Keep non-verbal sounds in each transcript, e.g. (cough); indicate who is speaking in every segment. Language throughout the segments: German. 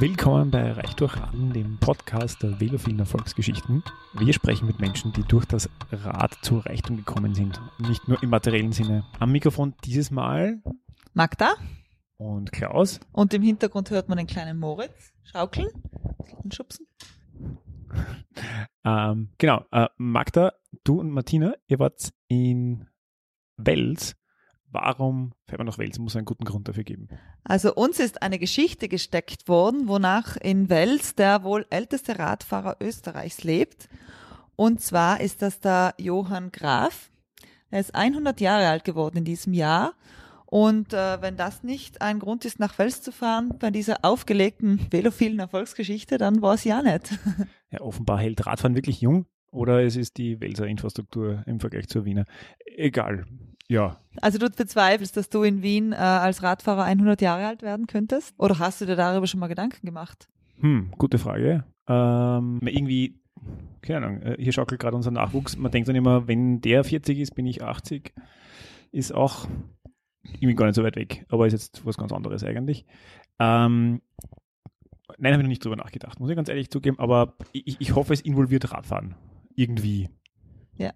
Speaker 1: Willkommen bei Reich durch Raden, dem Podcast der velophilen Erfolgsgeschichten. Wir sprechen mit Menschen, die durch das Rad zu Reichtum gekommen sind. Nicht nur im materiellen Sinne. Am Mikrofon dieses Mal
Speaker 2: Magda.
Speaker 1: Und Klaus.
Speaker 2: Und im Hintergrund hört man den kleinen Moritz schaukeln und schubsen. (laughs)
Speaker 1: ähm, genau. Äh, Magda, du und Martina, ihr wart in Wels Warum fährt man nach Wels? Muss einen guten Grund dafür geben.
Speaker 2: Also uns ist eine Geschichte gesteckt worden, wonach in Wels der wohl älteste Radfahrer Österreichs lebt. Und zwar ist das der Johann Graf. Er ist 100 Jahre alt geworden in diesem Jahr. Und äh, wenn das nicht ein Grund ist, nach Wels zu fahren, bei dieser aufgelegten velophilen Erfolgsgeschichte, dann war es ja nicht. (laughs)
Speaker 1: Ja, offenbar hält Radfahren wirklich jung. Oder es ist die Welser Infrastruktur im Vergleich zur Wiener. Egal. Ja.
Speaker 2: Also du bezweifelst, dass du in Wien äh, als Radfahrer 100 Jahre alt werden könntest? Oder hast du dir darüber schon mal Gedanken gemacht?
Speaker 1: Hm, gute Frage. Ähm, irgendwie, keine Ahnung, äh, hier schaukelt gerade unser Nachwuchs. Man denkt dann immer, wenn der 40 ist, bin ich 80. Ist auch irgendwie gar nicht so weit weg, aber ist jetzt was ganz anderes eigentlich. Ähm, nein, habe ich noch nicht drüber nachgedacht, muss ich ganz ehrlich zugeben, aber ich, ich hoffe, es involviert Radfahren. Irgendwie.
Speaker 2: Ja,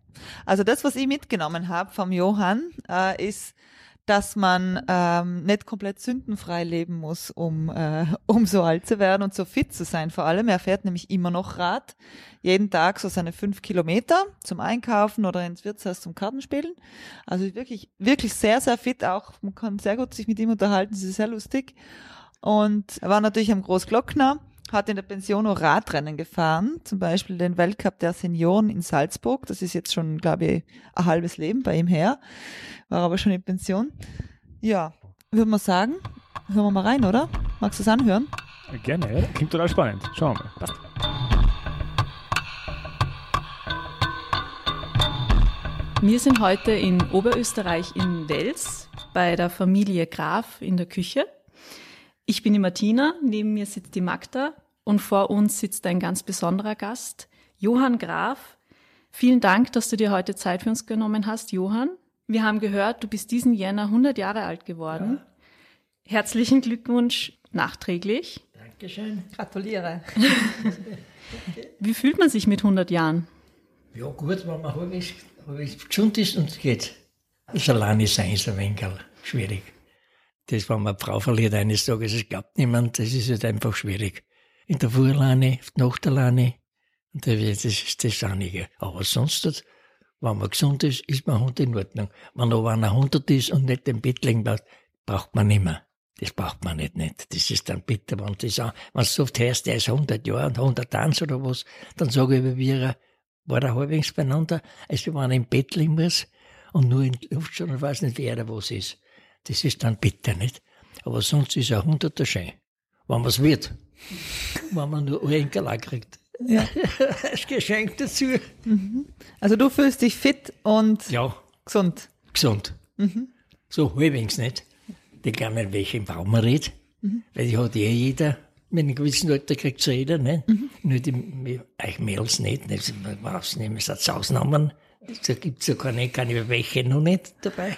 Speaker 2: also das, was ich mitgenommen habe vom Johann, äh, ist, dass man ähm, nicht komplett sündenfrei leben muss, um, äh, um so alt zu werden und so fit zu sein. Vor allem, er fährt nämlich immer noch Rad, jeden Tag so seine fünf Kilometer zum Einkaufen oder ins Wirtshaus zum Kartenspielen. Also wirklich, wirklich sehr, sehr fit auch. Man kann sehr gut sich mit ihm unterhalten, es ist sehr lustig. Und er war natürlich am Großglockner hat in der Pension auch Radrennen gefahren, zum Beispiel den Weltcup der Senioren in Salzburg. Das ist jetzt schon, glaube ich, ein halbes Leben bei ihm her. War aber schon in Pension. Ja, würde man sagen, hören wir mal rein, oder? Magst du es anhören?
Speaker 1: Gerne, ja. Klingt total spannend. Schauen wir mal. Passt.
Speaker 3: Wir sind heute in Oberösterreich in Wels bei der Familie Graf in der Küche. Ich bin die Martina, neben mir sitzt die Magda und vor uns sitzt ein ganz besonderer Gast, Johann Graf. Vielen Dank, dass du dir heute Zeit für uns genommen hast, Johann. Wir haben gehört, du bist diesen Jänner 100 Jahre alt geworden. Ja. Herzlichen Glückwunsch nachträglich.
Speaker 4: Dankeschön.
Speaker 2: Gratuliere.
Speaker 3: Wie fühlt man sich mit 100 Jahren?
Speaker 4: Ja, gut, wenn man halbwegs, halbwegs gesund ist und es geht. Das alleine sein ist ein wenig schwierig. Das, wenn man eine Frau verliert eines Tages, es glaubt niemand, das ist halt einfach schwierig. In der Früh alleine, die Nacht alleine, das ist das Einige. Aber sonst, wenn man gesund ist, ist man Hund in Ordnung. Wenn aber einer 100 ist und nicht im Bett liegen bleibt, braucht man nicht mehr. Das braucht man nicht, nicht. Das ist dann bitter, wenn das auch, wenn du oft hörst, der ist 100 Jahre und 100 Tanz oder was, dann sage ich über wir, war er halbwegs beieinander, als wenn einer im Bett liegen muss und nur in Luft schon und weiß nicht, wer da was ist. Das ist dann bitter, nicht? Aber sonst ist ein hunderter schön. Wenn man es wird. (laughs) wenn man nur Enkel kriegt. Ja. (laughs) Als Geschenk dazu.
Speaker 2: Mhm. Also du fühlst dich fit und
Speaker 4: ja.
Speaker 2: gesund.
Speaker 4: Gesund. Mhm. So halbwegs nicht. Die kann nicht, welchen Baum man redet. Mhm. Weil die hat eh jeder. Mit einem gewissen Alter kriegt es jeder, ne? Mhm. Nur die, euch Mädels nicht. nicht. Was nehmen Sie als Ausnahmen? Da gibt es ja keine, keine welche noch nicht dabei.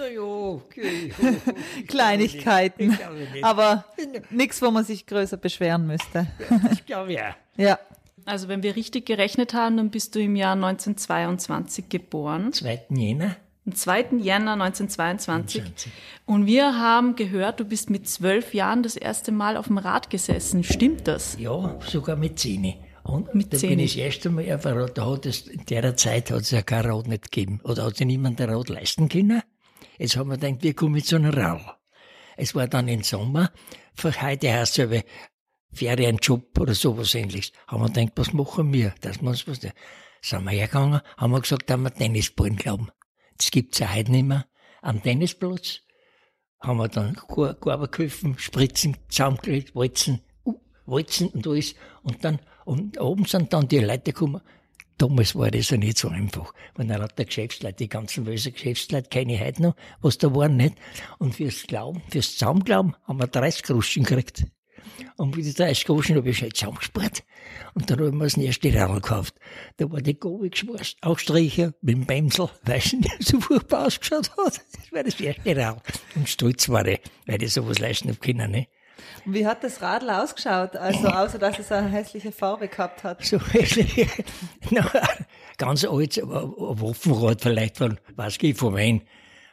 Speaker 2: Naja, okay. (laughs) Kleinigkeiten. Aber nichts, wo man sich größer beschweren müsste.
Speaker 4: Ich glaube ja. (laughs)
Speaker 2: Ja.
Speaker 3: Also wenn wir richtig gerechnet haben, dann bist du im Jahr 1922 geboren.
Speaker 4: 2. Jänner.
Speaker 3: Am 2. Jänner 1922. 20. Und wir haben gehört, du bist mit zwölf Jahren das erste Mal auf dem Rad gesessen. Stimmt das?
Speaker 4: Ja, sogar mit zehn. Und mit da 10. bin ich das erste Mal auf Rad. Da hat es, in der Zeit hat es ja kein Rad nicht gegeben. Oder hat sich niemand ein Rad leisten können. Jetzt haben wir gedacht, wir kommen mit so einer Rau. Es war dann im Sommer, für heute heißt es ja Ferienjob oder sowas ähnliches. Haben wir gedacht, was machen wir? Dass wir uns was, sind wir hergegangen, haben wir gesagt, haben wir Tennisballen glauben. Das gibt's ja heute nicht mehr. Am Tennisplatz haben wir dann Korber geholfen, Spritzen, zusammengelegt, Walzen, uh, Walzen und alles. Und dann, und oben sind dann die Leute gekommen, Damals war das ja nicht so einfach. Wenn dann hat der Geschäftsleute, die ganzen bösen Geschäftsleute, kenne ich heute noch, was da waren, nicht? Und fürs Glauben, fürs Zusammenglauben haben wir 30 Groschen gekriegt. Und für die 30 Groschen habe ich schnell zusammengespart. Und dann haben wir das erste Radl gekauft. Da war die Gobe geschmorst, auch Striche mit dem Bämsel, weil es nicht so furchtbar ausgeschaut hat. Das war das erste Radl. Und stolz war ich, weil ich sowas leisten habe können, ne?
Speaker 2: Wie hat das Radl ausgeschaut? Also, außer dass es eine hässliche Farbe gehabt hat.
Speaker 4: So hässlich. (laughs) Na, ganz alt, ein Waffenrad vielleicht von, weiß ich, von wen.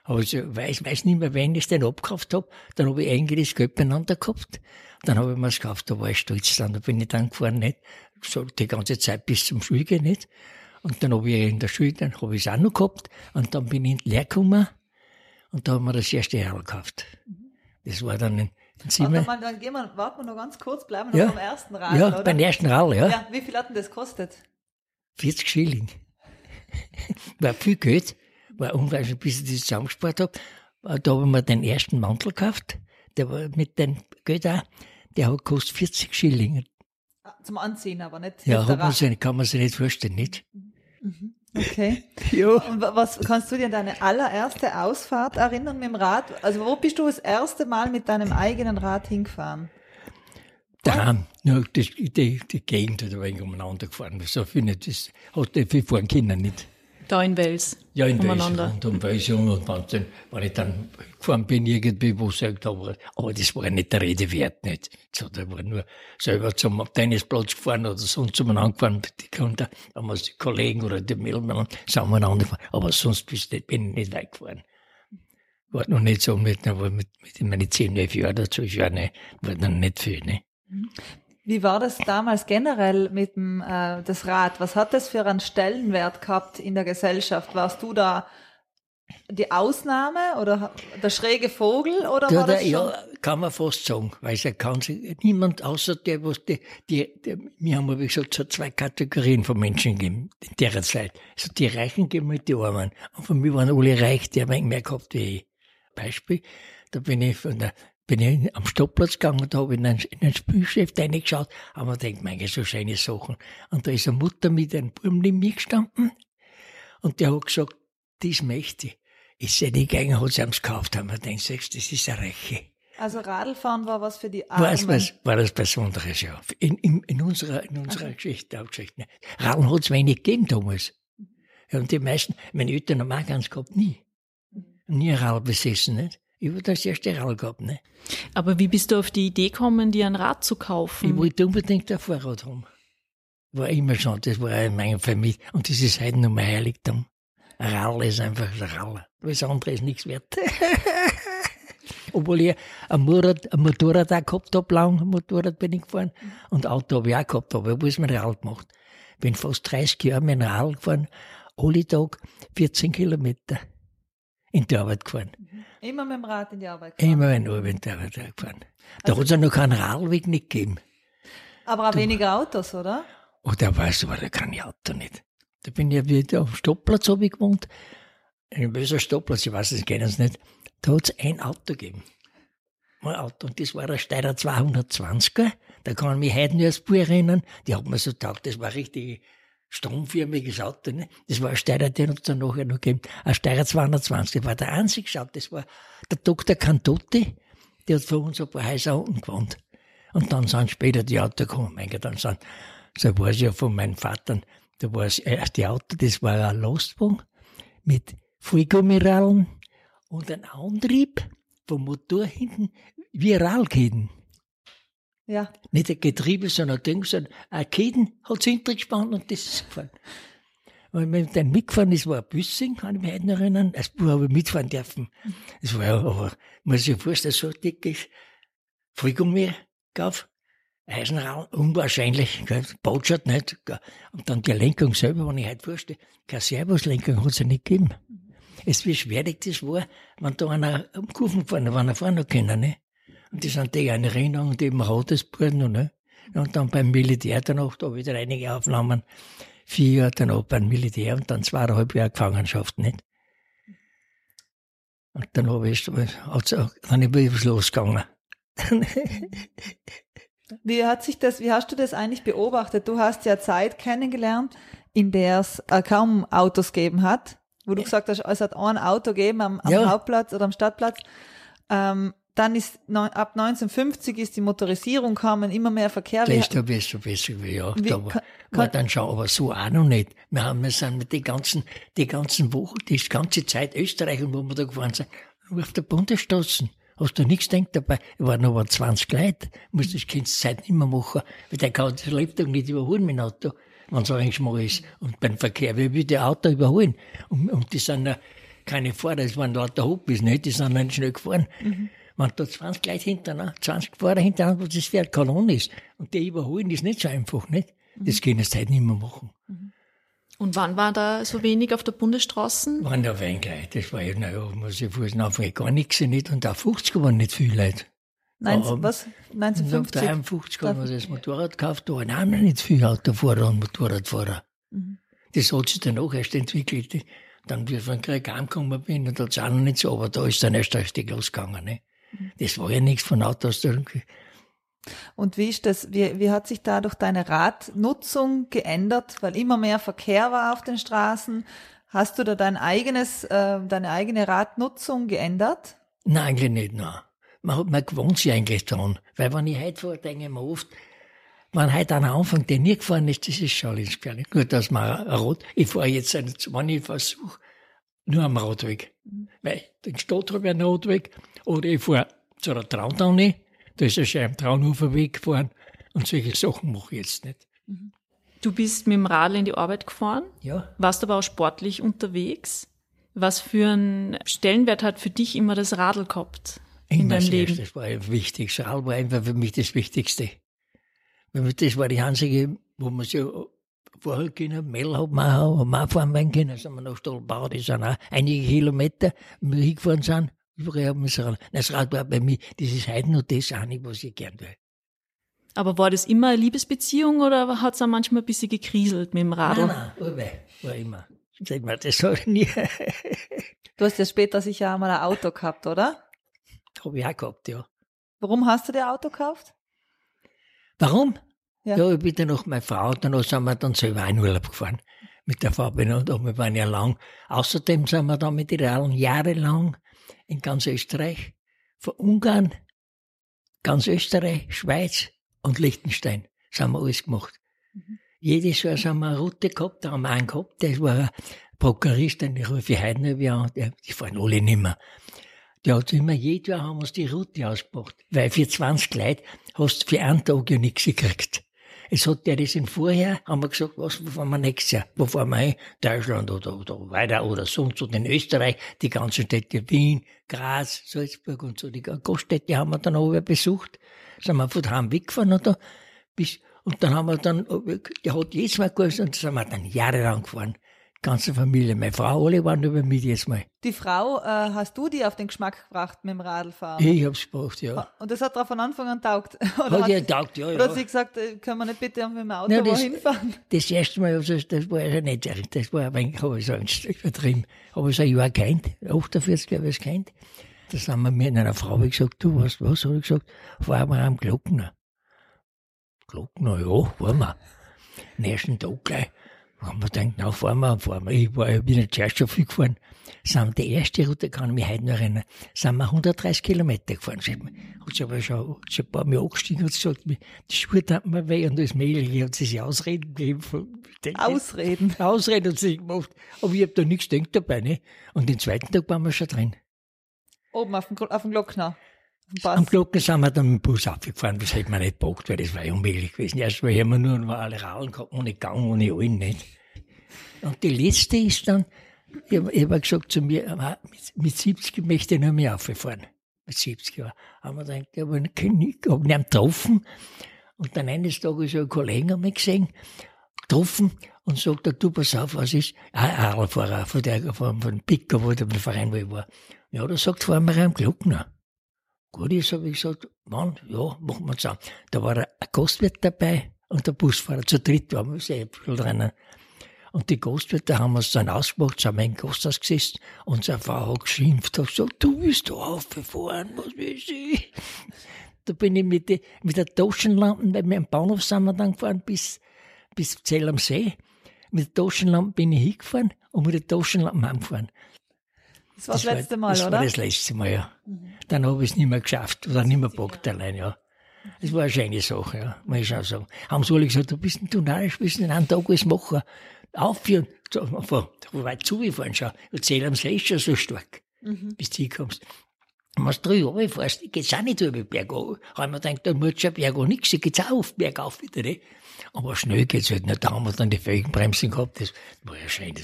Speaker 4: Aber ich weiß, weiß nicht mehr, wen ich den abgekauft hab. Dann hab ich eigentlich Geld beieinander gehabt. Dann hab ich mir's gekauft, da war ich stolz dann. Da bin ich dann gefahren, nicht? So die ganze Zeit bis zum Schulgehen, nicht? Und dann hab ich in der Schule, dann hab ich es auch noch gehabt. Und dann bin ich in die Lehre gekommen. Und da haben wir das erste Jahr gekauft. Das war dann ein
Speaker 2: Warte
Speaker 4: Zimmer.
Speaker 2: mal, dann gehen wir, warten wir noch ganz kurz, bleiben wir
Speaker 4: Ja.
Speaker 2: noch beim ersten Radl,
Speaker 4: Ja,
Speaker 2: oder?
Speaker 4: beim ersten Rall, ja.
Speaker 2: ja, wie viel hat denn das gekostet?
Speaker 4: 40 Schilling. (laughs) war viel Geld. War unglaublich, bis ich das zusammengespart hab. Äh, Da habe ich mir den ersten Mantel gekauft. Der war mit dem Geld auch. Der hat gekostet 40 Schilling.
Speaker 2: Ah, Zum Anziehen, aber nicht.
Speaker 4: Ja, hat man sich, kann man sich nicht vorstellen, nicht?
Speaker 2: Okay. (laughs)
Speaker 4: Ja.
Speaker 2: Und wa- was kannst du dir an deine allererste Ausfahrt erinnern mit dem Rad? Also wo bist du das erste Mal mit deinem eigenen Rad hingefahren?
Speaker 4: Daheim, nur das, die, die Gegend hat ein wenig umeinander gefahren. So finde ich, das hat nicht viel fahren können, nicht?
Speaker 3: Da in Wels.
Speaker 4: Ja, in Wels, und um Wels und dann, wenn ich dann gefahren bin, irgendwie, wo ich gesagt habe, aber das war nicht der Rede wert, nicht. So, da war nur selber zum Tennisplatz gefahren oder sonst umeinander gefahren, die Kunden, haben wir die Kollegen oder die Milben, sind umeinander gefahren. Aber sonst bin ich nicht weit gefahren. War noch nicht so mit, aber mit, mit meinen 10, 11 Jahren oder 12 Jahren, ne, war dann nicht viel, ne.
Speaker 2: Wie war das damals generell mit dem äh, das Rad? Was hat das für einen Stellenwert gehabt in der Gesellschaft? Warst du da die Ausnahme oder der schräge Vogel oder
Speaker 4: Ja,
Speaker 2: war das schon?
Speaker 4: ja, kann man fast sagen, weil es kann sich niemand außer der, was die, die, die wir haben, wie gesagt, so zwei Kategorien von Menschen gegeben in der Zeit. Also die Reichen geben mit die Armen. Und von mir waren alle reich, die haben mehr gehabt wie ich. Beispiel, da bin ich von der, bin ich am Stoppplatz gegangen und da habe ich in ein, in ein Spielgeschäft reingeschaut, aber man denkt, meine, so schöne Sachen. Und da ist eine Mutter mit einem Buben neben mir gestanden und der hat gesagt, das möchte ich. Ist sie nicht gegangen, hat sie ihm gekauft, haben wir gedacht, sagst, das ist eine Reiche.
Speaker 2: Also Radlfahren war was für die Armen.
Speaker 4: War es was, war das Besonderes, ja. In, in, in unserer, in unserer Geschichte, auch Geschichte. Radeln hat es wenig gegeben damals. Ja, und die meisten, meine Eltern haben auch ganz gehabt, nie. Nie ein Radl besessen, nicht? Ich habe das erste Radl gehabt, ne?
Speaker 3: Aber wie bist du auf die Idee gekommen, dir ein Rad zu kaufen?
Speaker 4: Ich wollte unbedingt ein Fahrrad haben. War immer schon, das war in meiner Familie. Und das ist heute noch mein Heiligtum. Ein Radl ist einfach ein Radl. Alles andere ist nichts wert. (laughs) Obwohl ich ein Motorrad, ein Motorrad auch gehabt habe, lang ein Motorrad bin ich gefahren. Und Auto habe ich auch gehabt, aber ich habe es mit Radl gemacht. Bin fast 30 Jahre mit dem Radl gefahren, alle Tag 14 Kilometer in die Arbeit gefahren.
Speaker 2: Immer mit dem Rad in die Arbeit gefahren.
Speaker 4: Immer in Arbeit in die Arbeit gefahren. Da hat es ja noch keinen Radlweg nicht gegeben.
Speaker 2: Aber auch weniger Autos, oder?
Speaker 4: Oh, da weißt du, war da kein Auto nicht. Da bin ich ja wieder am Stoppplatz hab ich gewohnt. Ein böser Stoppplatz, ich weiß, das kennen sie nicht. Da hat's ein Auto gegeben. Ein Auto. Und das war ein Steirer 220er. Da kann ich mich heute nur als Buch erinnern. Die hat mir so taugt. Das war richtig stromförmiges Auto. Ne? Das war ein Steirer, den hat's dann nachher noch gegeben. Ein Steirer 220. Das war der einzige Schaut. Das war der Dr. Cantotti. Der hat vor uns ein paar Häuser unten gewohnt. Und dann sind später die Autos gekommen. Mein Gott, dann sind, so war es ja von meinen Vatern, da war das erste Auto, das war ein Lastwagen mit Vollgummirallen und ein Antrieb vom Motor hinten wie ein Rallkeden.
Speaker 2: Ja.
Speaker 4: Nicht ein Getriebe, sondern ein Ding, sondern ein Keden hat sich hintergespannt und das ist gefahren. Und wenn dann mitgefahren ist, war ein Büssing, kann ich mich heute noch erinnern. Als Bub habe ich mitfahren dürfen. Das war ja, aber, muss ich sich vorstellen, so dick ist. Vollgummi gab, Eisenraum, unwahrscheinlich, gell, Botschaft nicht. gell. Und dann die Lenkung selber, wenn ich heute vorstelle, keine Servuslenkung hat es ja nicht gegeben. Es wie schwierig das war, wenn da einer um Kurven gefahren, wenn er fahren noch können, ne? Und das sind die eine Erinnerung, die im Radesbuden, noch, ne? Und dann beim Militär danach, da wieder einige Aufnahmen. Vier Jahre danach beim Militär und dann zweieinhalb Jahre Gefangenschaft, nicht? Und dann habe ich, dann bin ich losgegangen. (laughs)
Speaker 2: Wie hat sich das, wie hast du das eigentlich beobachtet? Du hast ja Zeit kennengelernt, in der es äh, kaum Autos gegeben hat, wo du gesagt hast, es hat ein Auto gegeben am, am
Speaker 4: Ja.
Speaker 2: Hauptplatz oder am Stadtplatz. Ähm, dann ist ab 1950 ist die Motorisierung gekommen, immer mehr Verkehr.
Speaker 4: Das ist da besser, besser wie ja.
Speaker 2: Wie
Speaker 4: war,
Speaker 2: kann-
Speaker 4: war
Speaker 2: kann-
Speaker 4: dann schon, aber so auch noch nicht. Wir haben, wir sind mit den ganzen, die ganzen Wochen, die ganze Zeit Österreich und wo wir da gefahren sind, nur auf der Bundesstraße. Hast du nichts gedacht dabei? Ich waren aber 20 Leute. Musst das Kind Zeit nicht mehr machen. Weil der kann das Lebtag nicht überholen mit dem Auto, wenn es eigentlich mal ist. Und beim Verkehr, wie will der Auto überholen? Und, und die sind ja keine Fahrer, das waren lauter Hobbys, nicht? Die sind dann schnell gefahren. Mhm. Wenn da 20 Leute hintereinander, 20 Fahrer hintereinander, wo das Pferd Kolonne ist, und die überholen, ist nicht so einfach, nicht? Das können sie heute nicht mehr machen.
Speaker 3: Mhm. Und wann war da so wenig auf der Bundesstraße?
Speaker 4: Waren da wenig Leute. Das war ja, naja, muss ich vorstellen, einfach gar nichts nicht. Und auch 50 waren nicht viele Leute.
Speaker 2: 19, um, was? 1950?
Speaker 4: 53 haben wir das Motorrad gekauft, da waren auch noch nicht viele Autofahrer und Motorradfahrer. Mhm. Das hat sich dann auch erst entwickelt. Dann, wie ich von Krieg angekommen bin, da hat es auch noch nicht so, aber da ist dann erst richtig losgegangen. Ne? Das war ja nichts von Autos.
Speaker 2: Und wie ist das, wie, wie hat sich dadurch deine Radnutzung geändert? Weil immer mehr Verkehr war auf den Straßen. Hast du da dein eigenes, äh, deine eigene Radnutzung geändert?
Speaker 4: Nein, eigentlich nicht, nein. Man, hat, man gewohnt sich eigentlich dran. Weil wenn ich heute fahre, denke ich mir oft, wenn heute einer anfängt, der nie gefahren ist, das ist schon gefährlich. Nur, dass man Rot, ich fahre jetzt, wenn ich versuche, nur am Radweg. Mhm. Weil den Stadt habe ich einen Radweg. Oder ich fahre zu einer Trautane da ist schon am Traunhofer Weg gefahren und solche Sachen mache ich jetzt nicht. Mhm.
Speaker 3: Du bist mit dem Radl in die Arbeit gefahren?
Speaker 4: Ja.
Speaker 3: Warst aber auch sportlich unterwegs. Was für einen Stellenwert hat für dich immer das Radl gehabt in immer deinem Leben?
Speaker 4: Das war wichtig. Das Radl war einfach für mich das Wichtigste. Das war die einzige, wo man sich vorher können. Mel hat man auch, haben wir auch fahren können. Sind wir nach Stolbau, das sind auch einige Kilometer, wo wir hingefahren sind. Überall haben wir das Rad. Das Rad war bei mir, das ist heute noch das auch nicht, was ich gern will.
Speaker 3: Aber war das immer eine Liebesbeziehung oder hat es auch manchmal ein bisschen gekriselt mit dem Radl?
Speaker 4: Nein, nein, war immer. Sag mal, das habe ich nie. (laughs)
Speaker 2: du hast ja später sicher auch mal ein Auto gehabt, oder?
Speaker 4: Habe ich auch gehabt, ja.
Speaker 2: Warum hast du dir ein Auto gekauft?
Speaker 4: Warum? Ja, ja ich bin dann noch meine Frau, dann sind wir dann selber in Urlaub gefahren mit der Fabian und wir waren ja lang. Außerdem sind wir dann mit den Radlen jahrelang in ganz Österreich, von Ungarn, ganz Österreich, Schweiz und Liechtenstein. Das haben wir alles gemacht. Mhm. Jedes Jahr haben wir eine Route gehabt, da haben wir einen gehabt, der war ein Prokurist, den rufe ich heute noch an, die fahren alle nicht mehr. Der hat immer, jedes Jahr haben wir uns die Route ausgemacht, weil für 20 Leute hast du für einen Tag ja nichts gekriegt. Es hat der das in vorher, haben wir gesagt, was fahren wir nächstes Jahr? Wo fahren wir hin? Deutschland oder, oder weiter oder sonst oder in Österreich, die ganzen Städte Wien, Graz, Salzburg und so, die Gaststädte haben wir dann auch besucht. Sind wir von daheim weggefahren oder bis, und dann haben wir dann, der hat jedes Mal geholfen und sind wir dann jahrelang gefahren ganze Familie. Meine Frau, alle waren über mich jetzt mal.
Speaker 2: Die Frau, äh, hast du die auf den Geschmack gebracht mit dem Radlfahren?
Speaker 4: Ich hab's gebracht, ja.
Speaker 2: Und das hat dir von Anfang an taugt? (laughs)
Speaker 4: Oder hat ihr taugt, ja, ja.
Speaker 2: Oder hat sie gesagt, äh, können wir nicht bitte mit dem Auto Nein, das, hinfahren? (laughs)
Speaker 4: Das erste Mal, also, das war ja nicht, das war ein wenig, habe ich so ein Stück übertrieben. Ich so ein Jahr kennt, 48, glaube ich, kennt. Da sind wir mit einer Frau gesagt, du weißt was, habe ich gesagt, fahren wir am Glockner. Glockner, ja, fahren wir. Ersten Tag gleich haben wir gedacht, na, fahren wir, fahren wir. Ich, war, ich bin jetzt erst schon viel gefahren. Sind die erste Route, kann ich mich heute noch erinnern, sind wir 130 Kilometer gefahren. Hat sie aber schon, schon ein paar Mal angestiegen und gesagt, die Schuhe tat mir weh und das Mehl, (laughs) hat sie sich Ausreden gegeben.
Speaker 2: Ausreden?
Speaker 4: Ausreden hat sie gemacht. Aber ich hab da nichts gedacht dabei, ne? Und den zweiten Tag waren wir schon drin.
Speaker 2: Oben auf dem, auf dem Glockner?
Speaker 4: Am Glocken sind wir dann mit dem Bus abgefahren, das hätte man nicht gepackt, weil das war ja unmöglich gewesen. Erst mal haben wir nur alle Raulen gehabt, ohne Gang, ohne allen nicht. Und die letzte ist dann, ich habe hab gesagt zu mir, mit, mit 70 möchte ich noch mehr auffahren. Mit 70 Jahren. Haben wir gedacht, ich habe ihn getroffen. Und dann eines Tages so einen Kollegen wir gesehen, getroffen und sagt, du pass auf, was ist? Ein Radlfahrer von der, von, von Picker, wo der Verein, wo ich war. Ja, da sagt, fahren wir am Glockner. Gut ist, habe ich gesagt, Mann, ja, machen wir zusammen. Da war ein Gastwirt dabei und der Busfahrer. Zu dritt waren wir sehr drinnen. Und die Gastwirte haben uns dann ausgemacht, sind im Gasthaus gesessen und seine Frau hat geschimpft, hat gesagt, du willst da aufgefahren, was will ich? Da bin ich mit, die, mit der Taschenlampe, weil wir am Bahnhof sind wir dann gefahren bis, bis Zell am See. Mit der Taschenlampe bin ich hingefahren und mit der Taschenlampe heimgefahren.
Speaker 2: Das war das, das letzte Mal,
Speaker 4: das
Speaker 2: oder?
Speaker 4: Das war das letzte Mal, ja. Mhm. Dann habe ich es nicht mehr geschafft oder nicht mehr gepackt allein, ja. Das war eine schöne Sache, ja, muss ich auch sagen. Haben sie alle gesagt, du bist ein Tunarisch, bist in einem Tag alles machen. Aufführen, von weit zugefahren, schau. Erzähl am schon so stark, mhm. bis du hinkommst. wenn du drei Jahre fährst, geht's auch nicht über bergauf. Haben wir gedacht, da muss schon bergauf nichts, geht's auch auf, bergauf wieder, ne? Aber schnell geht's halt nicht. Da haben wir dann die Felgenbremsen gehabt, das war ja schön, das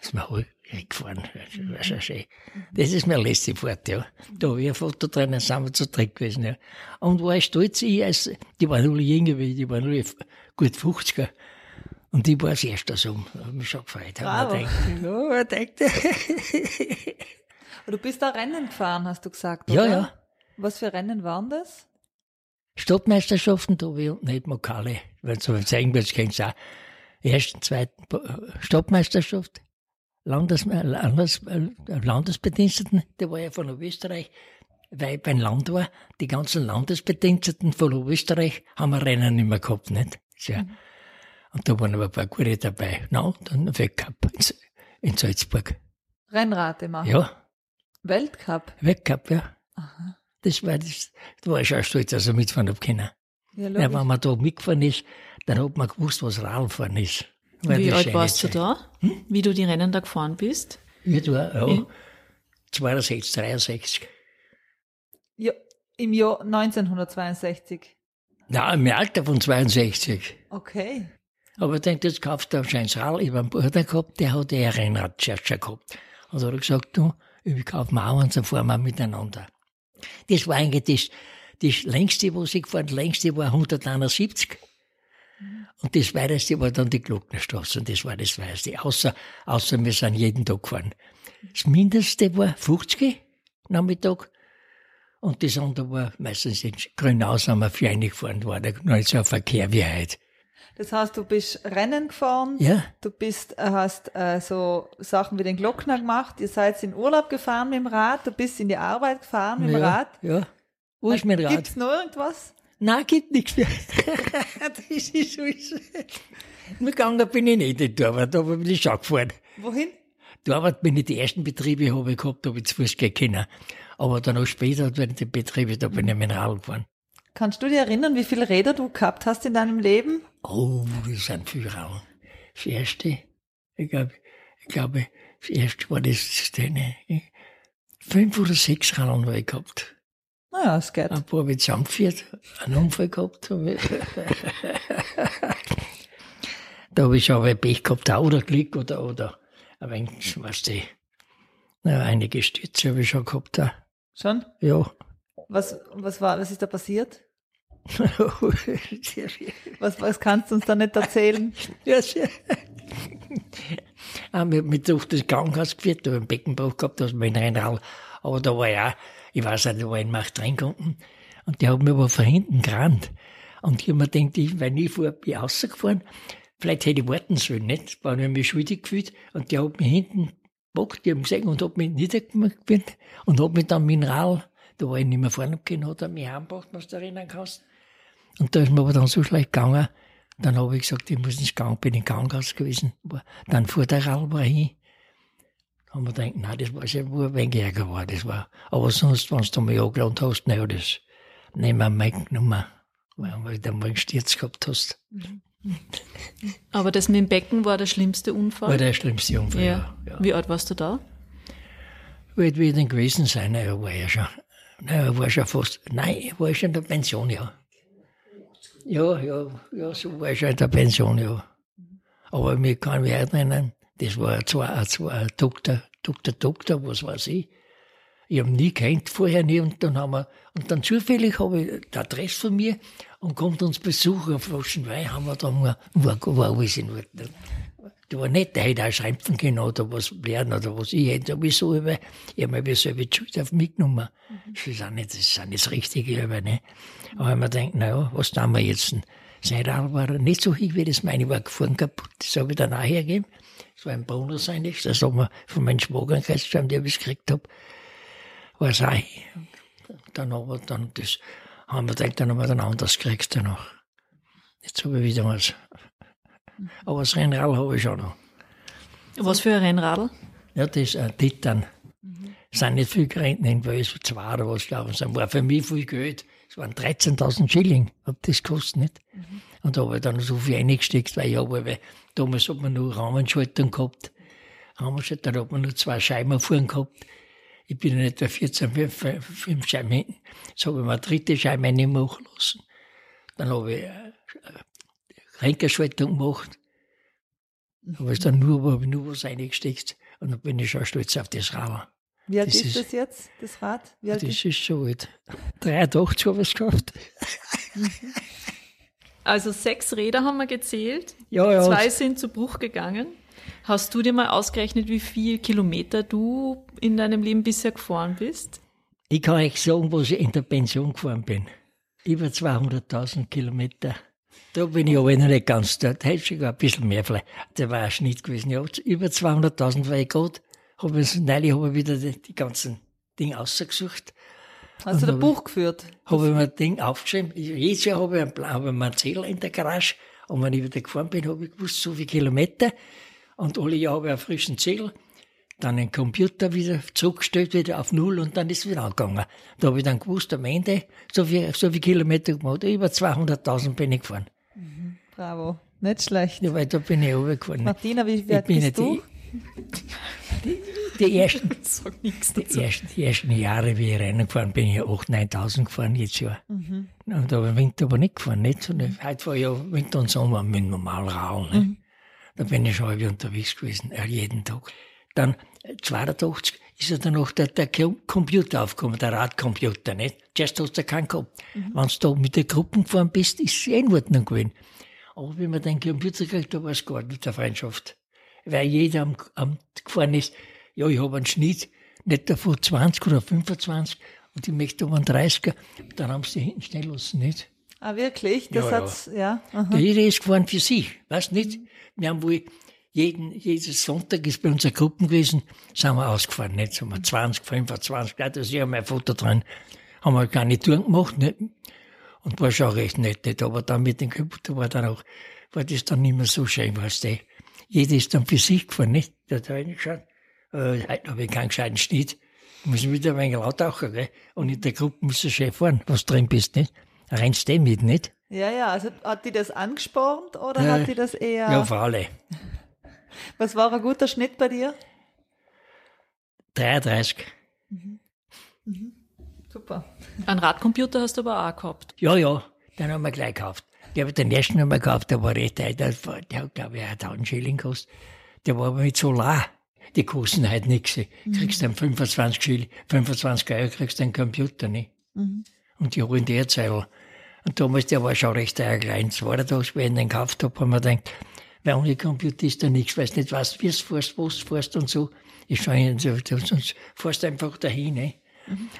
Speaker 4: ist mir halt weggefahren. Das war schon schön. Das ist mir letzte Fahrt, ja. Da habe ich ein Foto drin, dann sind wir zu dritt gewesen, ja. Und war ich stolz, ich als, die waren alle jünger wie ich, die waren alle gut 50er. Und ich war das erste so, hab mich schon gefreut.
Speaker 2: Bravo.
Speaker 4: mir gedacht, ja, ich gedacht, (laughs)
Speaker 2: Du bist da Rennen gefahren, hast du gesagt,
Speaker 4: Ja,
Speaker 2: oder?
Speaker 4: ja.
Speaker 2: Was für Rennen waren das?
Speaker 4: Stadtmeisterschaften, da habe ich unten nicht Mokale. Wenn du zeigen willst, kennst du auch. Ersten, zweiten äh, Stadtmeisterschaft, Landes, äh, Landes, äh, Landesbediensteten, der war ja von Österreich, weil ich beim Land war, die ganzen Landesbediensteten von Österreich haben wir Rennen nicht mehr gehabt, nicht? Ja. Und da waren aber ein paar gute dabei. Na, und dann ein Weltcup in, Salzburg.
Speaker 2: Rennrate machen.
Speaker 4: Ja,
Speaker 2: Weltcup.
Speaker 4: Weltcup, ja. Das war, das, da war ich schon stolz, dass ich mitfahren hab können.
Speaker 2: Ja,
Speaker 4: Ja, wenn man da mitgefahren ist, dann hat man gewusst, was Radfahren ist. War
Speaker 3: Wie alt warst du
Speaker 4: Zeit.
Speaker 3: da? Wie du die Rennen da gefahren bist?
Speaker 4: Ich war, ja, 62, 63.
Speaker 2: ja, Im Jahr 1962.
Speaker 4: Na, im Alter von 62.
Speaker 2: Okay.
Speaker 4: Aber ich denke, jetzt kauft er wahrscheinlich Rad. Ich habe einen Bruder gehabt, der hat eh ein Rennrad schon schon gehabt. Und da hat er gesagt, du, ich kaufe mir auch eins, dann fahren wir miteinander. Das war eigentlich das, das längste, was ich gefahren, das längste war 171. Und das weiteste war dann die Glocknerstraße. Und das war das weiteste. Außer, außer wir sind jeden Tag gefahren. Das Mindeste war 50 Nachmittag. Und das andere war meistens in Grünau sind wir für gefahren, war der nicht so ein Verkehr wie heute.
Speaker 2: Das heißt, du bist Rennen gefahren.
Speaker 4: Ja.
Speaker 2: Du bist, äh, hast äh, so Sachen wie den Glockner gemacht. Ihr seid in Urlaub gefahren mit dem Rad. Du bist in die Arbeit gefahren mit dem
Speaker 4: ja,
Speaker 2: Rad.
Speaker 4: Ja. Wo ist mein Rad?
Speaker 2: Gibt's noch irgendwas?
Speaker 4: Nein, gibt nichts (laughs) mehr. das ist so. Ist. Mitgegangen bin ich nicht in Arbeit, aber bin ich schon gefahren.
Speaker 2: Wohin?
Speaker 4: Arbeit bin ich die ersten Betriebe habe ich gehabt, da habe ich zu Fuß gehen können. Aber dann auch später, wenn ich die Betriebe, da bin ich mit dem Rad gefahren.
Speaker 2: Kannst du dir erinnern, wie viele Räder du gehabt hast in deinem Leben?
Speaker 4: Oh, das sind viele Rauen. Das erste, ich glaube, ich glaube, das erste war das, deine, fünf oder sechs Rauen habe ich gehabt.
Speaker 2: Naja, es geht.
Speaker 4: Ein paar habe ich zusammengeführt, einen Unfall gehabt. Da habe ich aber Pech gehabt, auch oder Glück oder, oder ein wenig, weißt du, na, einige Stütze habe ich schon gehabt. Auch.
Speaker 2: Schon?
Speaker 4: Ja.
Speaker 2: Was, was war, was ist da passiert? (laughs) Was, was kannst du uns da nicht erzählen?
Speaker 4: ja, sehr. Haben wir mit durch das Krankenhaus geführt, da habe ich einen Beckenbruch gehabt, da ist mein Rennrad. Aber da war ja, ich weiß nicht, war ein Macht reingekommen. Und die haben mir aber von hinten gerannt. Und ich habe mir gedacht, ich, wenn ich vor, bin rausgefahren, vielleicht hätte ich warten sollen, nicht? Da war ich mich schuldig gefühlt. Und die hat mich hinten gepackt, die haben gesehen und hat mich niedergemacht und hat mich dann Mineral, da war ich nicht mehr vorne können, hat er mich heimgebracht, was du erinnern kannst. Und da ist mir aber dann so schlecht gegangen. Dann habe ich gesagt, ich muss ins Gang, bin im Krankenhaus gewesen. Dann fuhr der Rall hin. Haben wir gedacht, nein, das war schon wohl ein wenig ärger war, das war. Aber sonst, wenn du mich angeladen hast, naja, das nehmen wir mitgenommen. Weil du mal einen Sturz gehabt hast.
Speaker 3: Aber das mit dem Becken war der schlimmste Unfall.
Speaker 4: War der schlimmste Unfall,
Speaker 3: ja.
Speaker 4: ja. ja.
Speaker 3: Wie alt warst du da?
Speaker 4: Wird wie denn gewesen sein, naja, war ja schon. Naja, war schon fast, nein, ich war schon in der Pension, ja. Ja, ja, ja, so war ich schon in der Pension, ja. Aber mir kann mich erinnern, das war zwar ein, Doktor, Doktor, Doktor, was weiß ich. Ich habe ihn nie kennt vorher nie und dann haben wir, und dann zufällig habe ich die Adresse von mir und kommt uns besuchen auf Flaschen Wein, haben wir da mal, war, war alles in Ordnung. Der war nicht, der hätte auch schreiben können oder was lernen oder was. Ich hätte sowieso über, ich habe mir selber die Schuld auf mich genommen. Das ist auch nicht, das ist auch nicht das Richtige, aber, ne. Aber wenn man denkt, naja, was tun wir jetzt? Sein Rad war nicht so hoch wie das meine, war gefahren kaputt. Das habe ich dann auch hergegeben. Das war ein Bonus eigentlich. Das haben wir von meinem Schwager geschrieben, der ich gekriegt habe. War es auch. Dann haben wir dann das, haben wir gedacht, dann haben wir dann anders gekriegt danach. Jetzt habe ich wieder was. Aber das Rennrad habe ich schon noch.
Speaker 3: Was für ein Rennradl?
Speaker 4: Ja, das ist ein Titan. Es sind nicht viel gerechnet, in Wales, zwei oder was, glaube ich. Das war für mich viel Geld. Es waren 13.000 Schilling, hab das gekostet, nicht? Und da habe ich dann so viel reingesteckt, weil ich habe, damals hat man nur Rahmenschaltung gehabt. Rahmenschaltung, da hat man nur zwei Scheiben vorn gehabt. Ich bin ja etwa 14, 5, 5 Scheiben hinten. Jetzt habe ich mir eine dritte Scheibe nicht machen lassen. Dann habe ich äh, Ränkerschaltung gemacht. Habe ich dann nur, habe ich nur was reingesteckt. Und dann bin ich schon stolz auf das Rad.
Speaker 2: Wie alt
Speaker 4: Das
Speaker 2: ist das jetzt, das Rad?
Speaker 4: Das
Speaker 2: ist
Speaker 4: ist schon alt. 83 habe ich es geschafft.
Speaker 3: Also sechs Räder haben wir gezählt.
Speaker 4: Ja, ja.
Speaker 3: Zwei sind zu Bruch gegangen. Hast du dir mal ausgerechnet, wie viel Kilometer du in deinem Leben bisher gefahren bist?
Speaker 4: Ich kann euch sagen, wo ich in der Pension gefahren bin. Über 200.000 Kilometer. Da bin ich aber noch nicht ganz. Da hätte ich sogar ein bisschen mehr vielleicht. Da war ein Schnitt gewesen. Ja, über 200.000 war ich gut. Hab ich, neulich habe ich wieder die, die ganzen Dinge ausgesucht.
Speaker 2: Hast du da Buch geführt?
Speaker 4: Habe ich mir ein Ding aufgeschrieben. Jedes Jahr habe ich einen, habe ich einen Zähler in der Garage. Und wenn ich wieder gefahren bin, habe ich gewusst, so viele Kilometer. Und alle Jahre habe ich einen frischen Zähler. Dann den Computer wieder zurückgestellt, wieder auf Null und dann ist es wieder angegangen. Da habe ich dann gewusst, am Ende, so viel, so viel Kilometer gemacht. Über 200.000 bin ich gefahren.
Speaker 2: Bravo. Nicht schlecht.
Speaker 4: Ja, weil da bin ich runtergefahren.
Speaker 2: Martina, wie weit bist du?
Speaker 4: Die, (laughs) die, ersten, die, ersten, die ersten Jahre, wie ich Rennen gefahren bin, ich ja 8.000, 9.000 gefahren, jetzt Jahr.
Speaker 2: Mhm.
Speaker 4: Und da im Winter aber nicht gefahren, nicht? Sondern heute war ja Winter und Sommer mit normal Raum, ne?
Speaker 2: Mhm.
Speaker 4: Da bin ich schon halb unterwegs gewesen, äh, jeden Tag. Dann, äh, 82 ist ja dann noch der, der Com- Computer aufgekommen, der Radcomputer, nicht? Zuerst hast du keinen gehabt.
Speaker 2: Mhm.
Speaker 4: Wenn du da mit der Gruppe gefahren bist, ist es eh in Ordnung gewesen. Aber wenn man den Computer kriegt, da war es gar nicht mit der Freundschaft. Weil jeder am, am gefahren ist, ja, ich habe einen Schnitt, nicht davon 20 oder 25, und ich möchte aber einen 30er, dann haben sie hinten stehen lassen, nicht?
Speaker 2: Ah, wirklich? Das
Speaker 4: Ja, ja.
Speaker 2: hat's, ja.
Speaker 4: Der jeder ist gefahren für sich, weißt nicht? Wir haben wohl jeden, jedes Sonntag ist bei uns eine Gruppe gewesen, sind wir ausgefahren, nicht? So haben wir 20, 25, ja, da ist ja mein Foto drin. Haben wir keine Touren gemacht, nicht? Und war schon recht nett, nicht? Aber dann mit dem Computer war dann auch, war das dann nicht mehr so schön, weißt du? Jeder ist dann für sich gefahren, nicht? Da hat er reingeschaut, äh, heute habe ich keinen gescheiten Schnitt. Muss wieder ein wenig laut tauchen, gell? Und in der Gruppe musst du schön fahren, was drin bist, nicht? Rennst du mit, nicht?
Speaker 2: Ja, ja. Also hat die das angespornt oder
Speaker 4: Äh,
Speaker 2: hat die das eher.
Speaker 4: Ja, für alle. (laughs)
Speaker 2: Was war ein guter Schnitt bei dir?
Speaker 4: 33.
Speaker 2: Super.
Speaker 3: Einen Radcomputer hast du aber auch gehabt.
Speaker 4: Ja, ja, den haben wir gleich gekauft. Ich habe den ersten wir gekauft, der war recht teuer, der, der hat, glaube ich, auch 1000 Schilling gekostet. Der war aber mit Solar. Die kosten halt nichts. Kriegst dann 25 Schilling, 25 Euro kriegst du einen Computer, ne? Und die holen die Erzeuger. Und damals, der war schon recht teuer, klein. Zweiter Tag, wenn ich den gekauft habe, haben wir gedacht, weil ohne Computer ist da nichts, weil du nicht weißt, wie es fährst, wo du fährst und so. Ich schaue so, sonst fährst du einfach dahin, ne?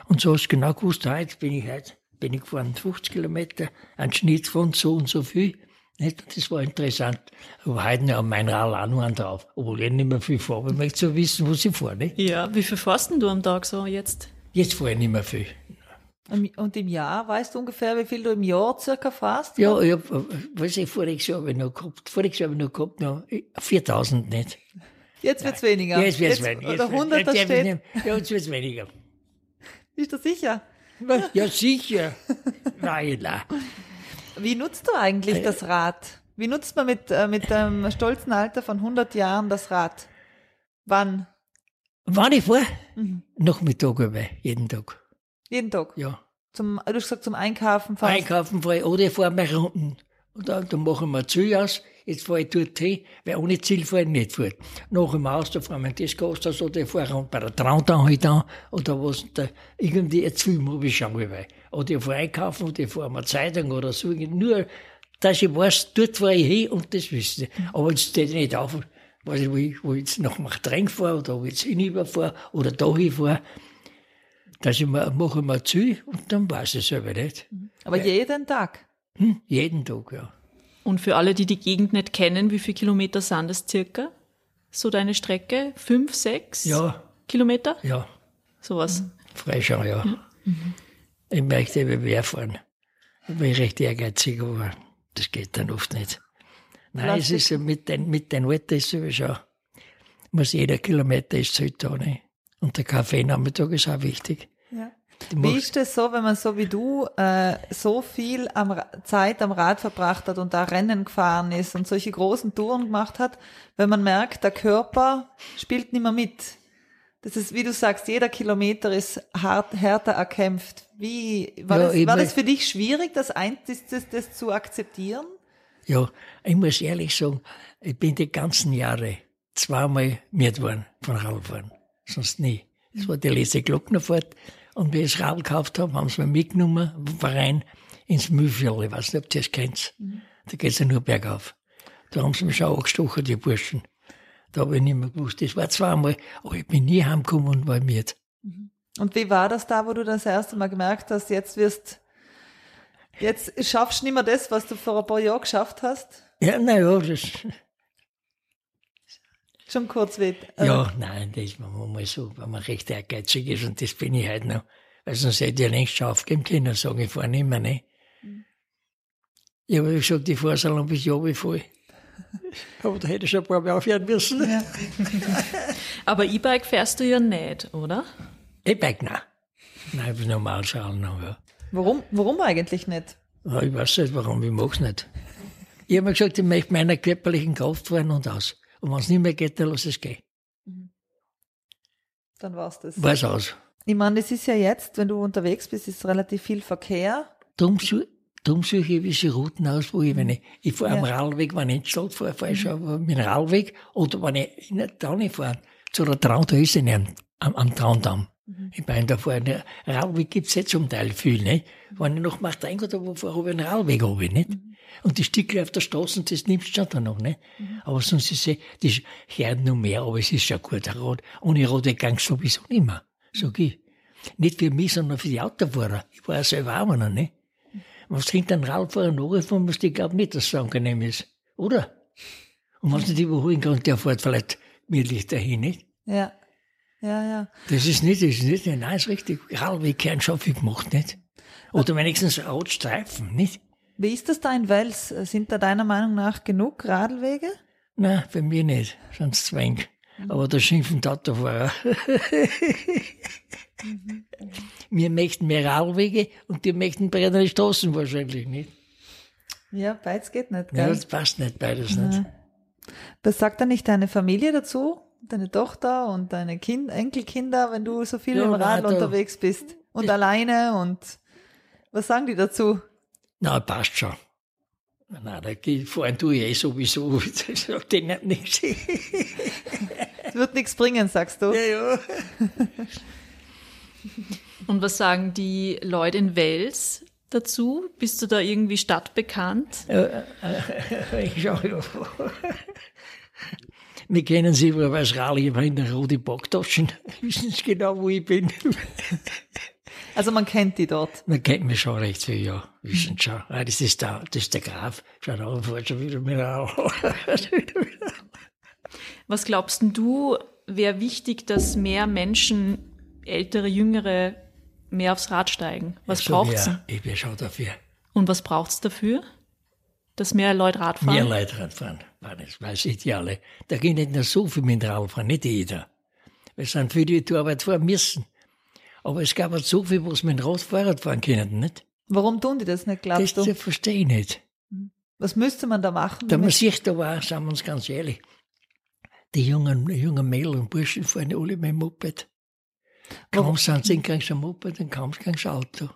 Speaker 4: Und so hast du genau gewusst, ah, jetzt bin ich heute, bin ich gefahren 50 Kilometer, ein Schnitt von so und so viel. Nicht? Das war interessant. Aber heute noch mein Rad auch noch einen drauf. Obwohl ich nicht mehr viel fahre, aber ich möchte so wissen, wo ich fahre. Nicht?
Speaker 3: Ja, wie viel fährst denn du am Tag so jetzt?
Speaker 4: Jetzt fahre ich nicht mehr viel.
Speaker 2: Und im Jahr, weißt du ungefähr, wie viel du im Jahr circa fährst?
Speaker 4: Ja, ich hab, weiß ich, voriges Jahr habe ich noch gehabt, voriges Jahr habe ich noch gehabt, noch 4000 nicht.
Speaker 2: Jetzt wird's weniger.
Speaker 4: Ja, jetzt wird's weniger.
Speaker 2: Oder
Speaker 4: Jetzt wird's-
Speaker 2: 100 da
Speaker 4: jetzt wird's
Speaker 2: steht.
Speaker 4: Ja, jetzt wird's weniger.
Speaker 2: Bist du sicher?
Speaker 4: Ja, sicher. Nein.
Speaker 2: Wie nutzt du eigentlich das Rad? Wie nutzt man mit, äh, mit einem stolzen Alter von 100 Jahren das Rad? Wann?
Speaker 4: Wann ich fahre?
Speaker 2: Mhm.
Speaker 4: Nachmittag aber, jeden Tag.
Speaker 2: Jeden Tag?
Speaker 4: Ja.
Speaker 2: Zum, du hast gesagt, zum Einkaufen fahren.
Speaker 4: Einkaufen fahre ich, oder ich fahre mal Runden. Und dann, dann machen wir Ziel aus. Jetzt fahre ich dort hin, weil ohne Ziel fahre ich nicht fort. Nach dem Haus, da fahren wir das kostet das, oder ich fahre rund bei der Trautau halt an, oder was, da, irgendwie ein Film habe ich schon dabei. Oder ich fahre einkaufen, oder ich fahre mal Zeitung oder so. Nur, dass ich weiß, dort fahre ich hin und das wissen. Aber jetzt steht nicht auf, weiß ich, wo ich, wo ich jetzt nach Machtrenk fahre, oder wo ich jetzt hinüberfahre, oder da hinfahre. Dass ich mir, mache ich mir zu und dann weiß ich selber nicht.
Speaker 2: Aber jeden Tag.
Speaker 4: Hm? Jeden Tag, ja.
Speaker 3: Und für alle, die die Gegend nicht kennen, wie viele Kilometer sind das circa? So deine Strecke? Fünf, sechs
Speaker 4: Ja,
Speaker 3: Kilometer?
Speaker 4: ja,
Speaker 3: Sowas.
Speaker 4: Freischau, ja. Ich möchte eben mehr fahren. Ich bin recht ehrgeizig, aber das geht dann oft nicht. Nein, es
Speaker 2: Plastik.
Speaker 4: ist so mit den, mit den Alten ist es schon, muss jeder Kilometer ist zählt da, ne? Und der Kaffeenachmittag ist auch wichtig.
Speaker 2: Ja. Wie ist es so, wenn man so wie du äh, so viel am, Zeit am Rad verbracht hat und da Rennen gefahren ist und solche großen Touren gemacht hat, wenn man merkt, der Körper spielt nicht mehr mit. Das ist, wie du sagst, jeder Kilometer ist hart, härter erkämpft. Wie, war,
Speaker 4: Ja,
Speaker 2: das, war das für dich schwierig, das, ein, das, das, das zu akzeptieren?
Speaker 4: Ja, ich muss ehrlich sagen, ich bin die ganzen Jahre zweimal mit worden von Radfahren. Sonst nie. Das war die letzte Glocknerfahrt. Und wie ich das Rad gekauft habe, haben sie mir mitgenommen, Verein, ins Mühlviertel. Ich weiß nicht, ob ihr das kennt. Da geht's ja nur bergauf. Da haben sie mich schon angestochen, die Burschen. Da habe ich nicht mehr gewusst. Das war zweimal, aber ich bin nie heimgekommen und war mit.
Speaker 2: Und wie war das da, wo du das erste Mal gemerkt hast, jetzt wirst, jetzt schaffst du nicht mehr das, was du vor ein paar Jahren geschafft hast?
Speaker 4: Ja, naja, das,
Speaker 2: Schon kurz weh. äh,
Speaker 4: Ja, nein, das ist man mal so, wenn man recht ehrgeizig ist und das bin ich halt noch. Weil sonst hätte ich ja längst schon aufgeben können, sagen, ich fahre nicht mehr, ne? Ja, aber wie gesagt, ich fahre so lange bis Jahr voll. Aber da hätte ich schon ein paar Mal aufhören müssen.
Speaker 2: Ja. (laughs)
Speaker 3: Aber E-Bike fährst du ja nicht, oder?
Speaker 4: E-Bike, nein. Nein, ich bin normal schauen noch, ja.
Speaker 2: Warum, warum eigentlich nicht?
Speaker 4: ja. Ich weiß nicht, warum, ich mag's nicht. Ich habe mir gesagt, ich möchte meiner körperlichen Kraft fahren und aus. Und wenn es nicht mehr geht, dann lass es gehen.
Speaker 2: Dann war's das.
Speaker 4: Weiß aus.
Speaker 2: Ich meine, das ist ja jetzt, wenn du unterwegs bist, ist relativ viel Verkehr.
Speaker 4: Darum, darum suche ich gewisse Routen aus, wo ich, wenn ich, ich fahre am
Speaker 2: Ja.
Speaker 4: Radweg, wenn ich in Stadt fahre, fahre ich schon mit dem Radweg, oder wenn ich in der Traune fahre, zu der Traun, da ist am, am, am Traundamm. Ich meine, da fahre ich, Radweg gibt's jetzt zum Teil viel, nicht? Wenn ich noch nach wo fahre, habe ich einen Radweg, habe ich, nicht? Und die Stücke auf der Straße, das nimmst du schon dann noch, nicht? Aber sonst ist es, das hört noch mehr, aber es ist schon gut, ein Rad. Ohne gangst du sowieso nicht mehr, sag ich. Nicht für mich, sondern für die Autofahrer. Ich war ja selber auch einer, ne? Was trinkt ein Radfahrer nachgefahren, was ich glaube nicht, dass es so angenehm ist. Oder? Und wenn du nicht überholen kannst, der fährt vielleicht gemütlich dahin, nicht?
Speaker 2: Ja. Ja, ja.
Speaker 4: Das ist nicht, das ist nicht, nein, ist richtig. Radweg keinen Schaffe gemacht, nicht? Oder wenigstens Radstreifen, nicht?
Speaker 2: Wie ist das da in Wels? Sind da deiner Meinung nach genug Radwege?
Speaker 4: Nein, bei mir nicht, sonst zwang. Aber da schimpfen Autofahrer. Wir möchten mehr Radwege und die möchten brennende Straßen wahrscheinlich nicht.
Speaker 2: Ja, beides geht nicht,
Speaker 4: Ja,
Speaker 2: gell?
Speaker 4: das passt nicht beides nicht.
Speaker 2: Was sagt dann nicht deine Familie dazu? Deine Tochter und deine kind Enkelkinder, wenn du so viel
Speaker 4: Ja,
Speaker 2: im
Speaker 4: nein,
Speaker 2: Rad
Speaker 4: da-
Speaker 2: unterwegs bist und alleine und was sagen die dazu?
Speaker 4: Na, passt schon. Nein, da fahren tue ich eh sowieso. (laughs) Das sagt denen nichts.
Speaker 2: Es wird nichts bringen, sagst du.
Speaker 4: ja.
Speaker 3: Und was sagen die Leute in Wels dazu? Bist du da irgendwie stadtbekannt? (laughs)
Speaker 4: Ich schau ja. Wir kennen sie überall als Rally, aber in der roten Backtaschen. (laughs) Wissen sie genau, wo ich bin.
Speaker 2: Also man kennt die dort.
Speaker 4: Man kennt mich schon recht viel, ja. Wissen schon. Ah, das ist der, das ist der Graf. Schau da, fährt schon wieder mit (laughs)
Speaker 3: Was glaubst denn du, wäre wichtig, dass mehr Menschen, ältere, jüngere, mehr aufs Rad steigen? Was braucht's denn?
Speaker 4: Ja, ich bin schon dafür.
Speaker 3: Und was braucht's dafür? Dass mehr Leute Rad fahren?
Speaker 4: Mehr Leute Radfahren. War das weiß ich die alle. Da geht nicht nur so viel mit Radfahren, nicht jeder. Wir sind viele, die die Arbeit fahren müssen. Aber es gab halt so viel, was mit dem Rad Fahrrad fahren können, nicht?
Speaker 2: Warum tun die das nicht, glaubst
Speaker 4: Das
Speaker 2: du?
Speaker 4: verstehe ich nicht.
Speaker 2: Was müsste man da machen?
Speaker 4: Da man sieht aber auch, sagen wir uns ganz ehrlich, die jungen, die jungen Mädel und Burschen fahren alle mit dem Moped. Kaum
Speaker 2: Warum?
Speaker 4: sind sie kriegst du ein Moped, dann kaum kriegst du ein Auto.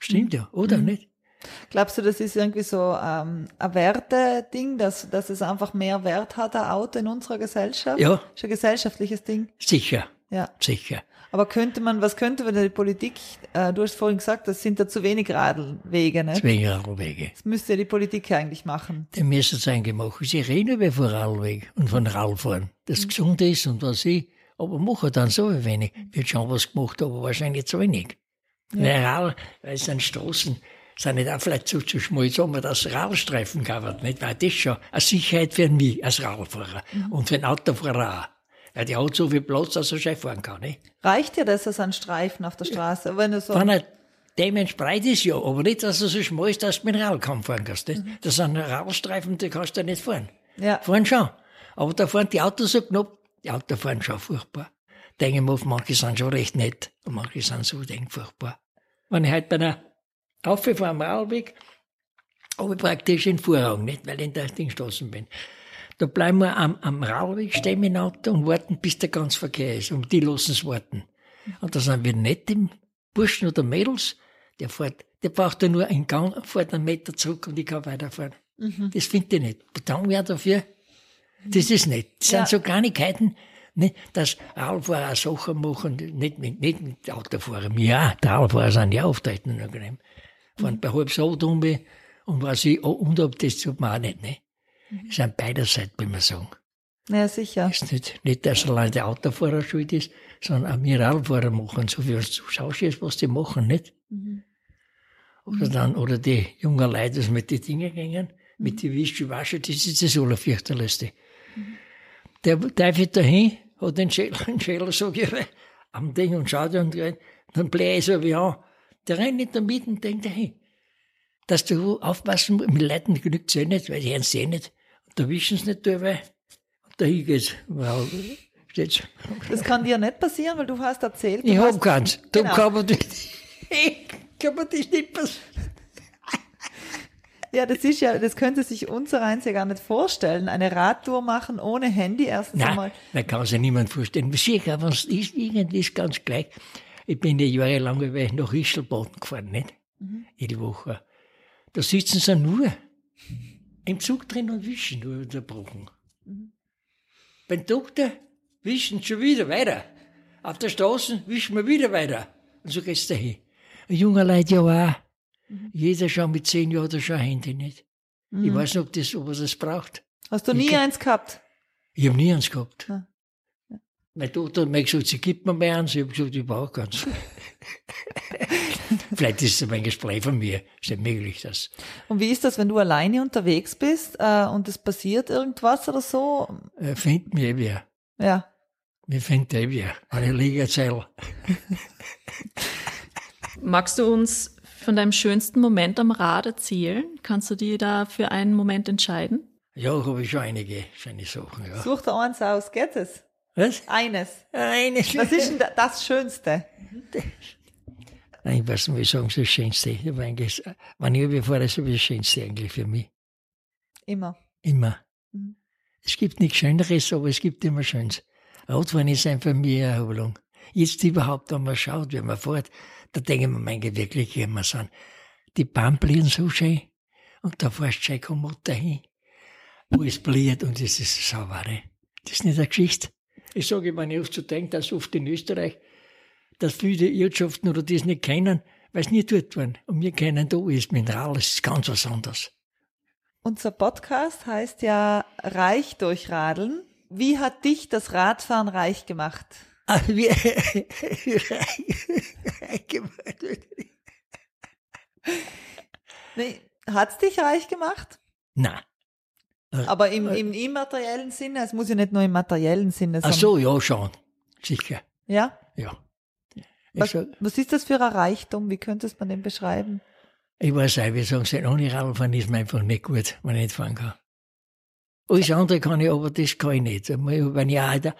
Speaker 4: Stimmt ja, oder nicht?
Speaker 2: Glaubst du, das ist irgendwie so ähm, ein Werteding, dass, dass es einfach mehr Wert hat, ein Auto in unserer Gesellschaft?
Speaker 4: Ja,
Speaker 2: Ist ein gesellschaftliches Ding.
Speaker 4: sicher,
Speaker 2: Ja.
Speaker 4: sicher.
Speaker 2: Aber könnte man, was könnte man die Politik, äh, du hast vorhin gesagt, das sind da zu wenig Radwege, ne?
Speaker 4: Deswegen Radwege.
Speaker 2: Das müsste ja die Politik eigentlich machen.
Speaker 4: Die müssen es eigentlich machen. Sie reden über von Radweg und von Radfahren, das gesund ist und was ich. Aber machen dann so wenig. Wird schon was gemacht, aber wahrscheinlich zu wenig. Weil Rad, weil es sind Straßen, sind nicht auch vielleicht zu, zu schmal, sagen wir, dass Radstreifen gehabt, nicht? Weil das schon eine Sicherheit für mich als Radfahrer und für den Autofahrer auch. Weil der hat so viel Platz, dass er schön fahren kann, nicht?
Speaker 2: Reicht dir das, dass ein Streifen auf der Straße? Wenn du so,
Speaker 4: Wenn er dementsprechend breit ist, ja, aber nicht, dass er so schmal ist, dass du mit dem Rad kaum fahren kannst, nicht? Das sind Radstreifen, die kannst du nicht fahren.
Speaker 2: ja,
Speaker 4: Fahren schon. Aber da fahren die Autos so knapp, die Autos fahren schon furchtbar. Denke mir, manche sind schon recht nett und manche sind so denk furchtbar. Wenn ich halt bei einer Auffahre am Radweg, habe ich praktisch in Vorrang, nicht, weil ich in der Dingstraßen bin. Da bleiben wir am, am Radweg stehen mit dem Auto und warten, bis der ganz Verkehr ist. Und die lassen es warten. Und da sind wir nicht im Burschen oder Mädels, der fährt, der braucht ja nur einen Gang, fährt einen Meter zurück und ich kann weiterfahren.
Speaker 2: Mhm.
Speaker 4: Das finde ich nicht. Bedanken wir dafür. Das ist nicht. Das
Speaker 2: Ja.
Speaker 4: sind so Kleinigkeiten, nicht, dass Radfahrer Sachen machen, nicht mit, nicht mit Autofahrern. Ja, die Radfahrer sind ja auftreten unangenehm. Fahren bei halb so um und was ich, oh, und ob das tut man auch nicht, ne? Das sind beiderseits, will man sagen.
Speaker 2: Ja, sicher.
Speaker 4: ist nicht, nicht, dass allein der Autofahrer schuld ist, sondern Radfahrer machen, so wie uns zuschaust, was die machen, nicht? Oder dann, oder die jungen Leute, die mit den Dingen gingen, mit den Wischi waschen, das ist das Allerfürchterlichste. Der darf ich dahin, hat den Schäler, den Schäler, sag ich, am Ding und schaut und rein, dann ich so wie an. Der rennt nicht damit und denkt dahin. Dass du aufpassen musst, mit Leuten genügt es eh nicht, weil die hören es eh nicht. Da wischen sie nicht dabei. Und dahin geht's. Wow, steht's.
Speaker 2: Das kann dir nicht passieren, weil du hast erzählt. du
Speaker 4: Ich
Speaker 2: hast,
Speaker 4: hab keins. Da
Speaker 2: Genau.
Speaker 4: kann man das, (laughs) kann man das nicht passieren.
Speaker 2: Ja, das ist ja, das könnte sich unser eins ja gar nicht vorstellen. Eine Radtour machen ohne Handy erstens
Speaker 4: Nein,
Speaker 2: einmal.
Speaker 4: da kann sich niemand vorstellen. Sicher, es ist, irgendwie ist ganz gleich. Ich bin ja jahrelang ich nach Ischelboden gefahren, nicht? Jede Woche. Da sitzen sie nur im Zug drin und wischen, nur unterbrochen. Beim Doktor wischen schon wieder weiter. Auf der Straße wischen wir wieder weiter. Und so geht's dahin. Ein junger Leute ja auch. Jeder schon mit zehn Jahren hat schon ein Handy nicht. Ich weiß nicht, ob das, ob er das braucht.
Speaker 2: Hast du
Speaker 4: Ich
Speaker 2: nie
Speaker 4: glaub-
Speaker 2: eins gehabt?
Speaker 4: Ich habe nie eins gehabt.
Speaker 2: Ja.
Speaker 4: Meine Tochter hat mir gesagt, sie gibt mir mehr eins. Ich habe gesagt, ich brauche keins. (laughs) Vielleicht ist es ein Gespräch von mir. Ist nicht möglich, dass.
Speaker 2: Und wie ist das, wenn du alleine unterwegs bist äh, und es passiert irgendwas oder so?
Speaker 4: Äh, findet mir eh wer.
Speaker 2: Ja.
Speaker 4: Mir findet eh wer. Eine Liegezelle. (laughs)
Speaker 3: Magst du uns von deinem schönsten Moment am Rad erzählen? Kannst du dir da für einen Moment entscheiden?
Speaker 4: Ja, habe ich schon einige schöne Sachen, ja.
Speaker 2: Such dir eins aus, geht es?
Speaker 4: Was?
Speaker 2: Eines.
Speaker 4: Eine
Speaker 2: Was ist denn da- das Schönste?
Speaker 4: Nein, ich weiß nicht, wie ich sagen soll, das Schönste. Ich hab eigentlich, wenn ich überfahre, ist das Schönste eigentlich für mich.
Speaker 2: Immer.
Speaker 4: Immer.
Speaker 2: Mhm.
Speaker 4: Es gibt nichts Schöneres, aber es gibt immer Schönes. Radfahren ist einfach mir Erholung. Jetzt überhaupt, wenn man schaut, wenn man fährt, da denken wir, mein Gott, wirklich, wie wir sind. Die Bahn blieben so schön und da fährst du schön kommod dahin. Wo es bliert und es ist sauber. ne? Das ist nicht eine Geschichte. Ich sage, ich oft so denke, dass oft in Österreich, dass viele Wirtschaften oder das nicht kennen, weil sie nie dort waren. Und wir kennen da ist Mineral, ist ganz was anderes.
Speaker 2: Unser Podcast heißt ja Reich durch Radeln. Wie hat dich das Radfahren reich gemacht?
Speaker 4: Ah, wie, (laughs) wie reich gemacht.
Speaker 2: Nee, hat's dich reich gemacht?
Speaker 4: Nein.
Speaker 2: Aber im, im immateriellen Sinne, es muss ja nicht nur im materiellen Sinne sein.
Speaker 4: Ach so, ja, schon. Sicher.
Speaker 2: Ja?
Speaker 4: Ja.
Speaker 2: Was,
Speaker 4: sag,
Speaker 2: was ist das für ein Reichtum? Wie könntest man den beschreiben?
Speaker 4: ich weiß auch, wir sagen, sein ohne Radfahren ist mir einfach nicht gut, wenn ich nicht fahren kann. Alles andere kann ich, aber das kann ich nicht. Wenn ich auch da,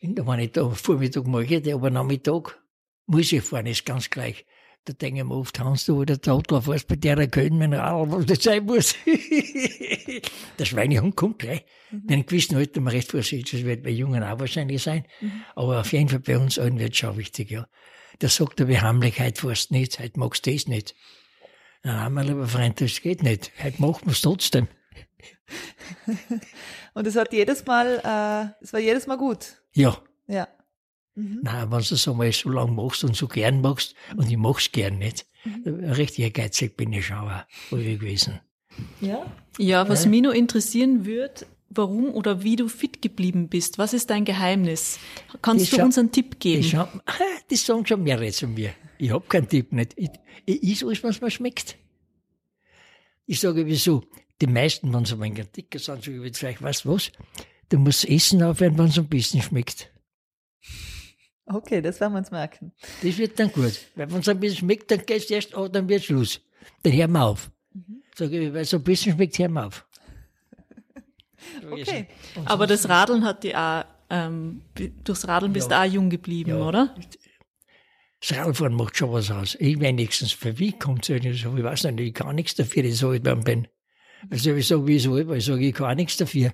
Speaker 4: wenn ich da Vormittag mache, aber Nachmittag muss ich fahren, ist ganz gleich. Da denke ich mir oft, Hans, du, der Trottel fährst bei der Köln, mein Radl, was das sein muss. (laughs) der Schweinehund kommt gleich. In einem gewissen Alter mal recht vorsichtig, das wird bei Jungen auch wahrscheinlich sein. Aber auf jeden Fall bei uns allen wird es schon wichtig, ja. Da sagt er, wir heimlich, heute fährst du nicht, heute magst du das nicht. Nein, mein lieber Freund, das geht nicht. Heute machen wir es trotzdem. (laughs)
Speaker 2: Und es hat jedes Mal, äh, es war jedes Mal gut.
Speaker 4: Ja.
Speaker 2: Ja. Mhm.
Speaker 4: Nein, wenn du das einmal so lange machst und so gern machst, und ich mach's gern nicht, recht ehrgeizig bin ich schon auch gewesen.
Speaker 2: Ja.
Speaker 3: Ja, was mich nur interessieren würde, warum oder wie du fit geblieben bist. Was ist dein Geheimnis? Kannst
Speaker 4: Das
Speaker 3: du uns einen Tipp geben?
Speaker 4: Ah, das (laughs) sagen schon mehrere zu mir. Ich hab keinen Tipp nicht. Ich, ich is alles, was mir schmeckt. Ich sage, wieso? Die meisten, wenn sie ein wenig dicker sind, sage ich vielleicht, weißt du was? Du musst Essen aufhören, wenn es ein bisschen schmeckt.
Speaker 2: Okay, das werden wir uns merken.
Speaker 4: Das wird dann gut. Weil wenn es ein bisschen schmeckt, dann gehst du erst an, dann wird Schluss. Dann hören wir auf. Sage ich, weil es ein bisschen schmeckt, hören wir auf. (laughs)
Speaker 2: Okay.
Speaker 3: Aber das Radeln hat dir auch, ähm, durchs Radeln bist du auch jung geblieben,
Speaker 4: Ja.
Speaker 3: oder?
Speaker 4: Das Radfahren macht schon was aus. Ich wenigstens, für wie kommt es nicht so? Ich weiß nicht, ich kann nichts dafür, dass ich so alt bin. Also ich sage, wie ich so alt war, ich sage, ich kann nichts dafür.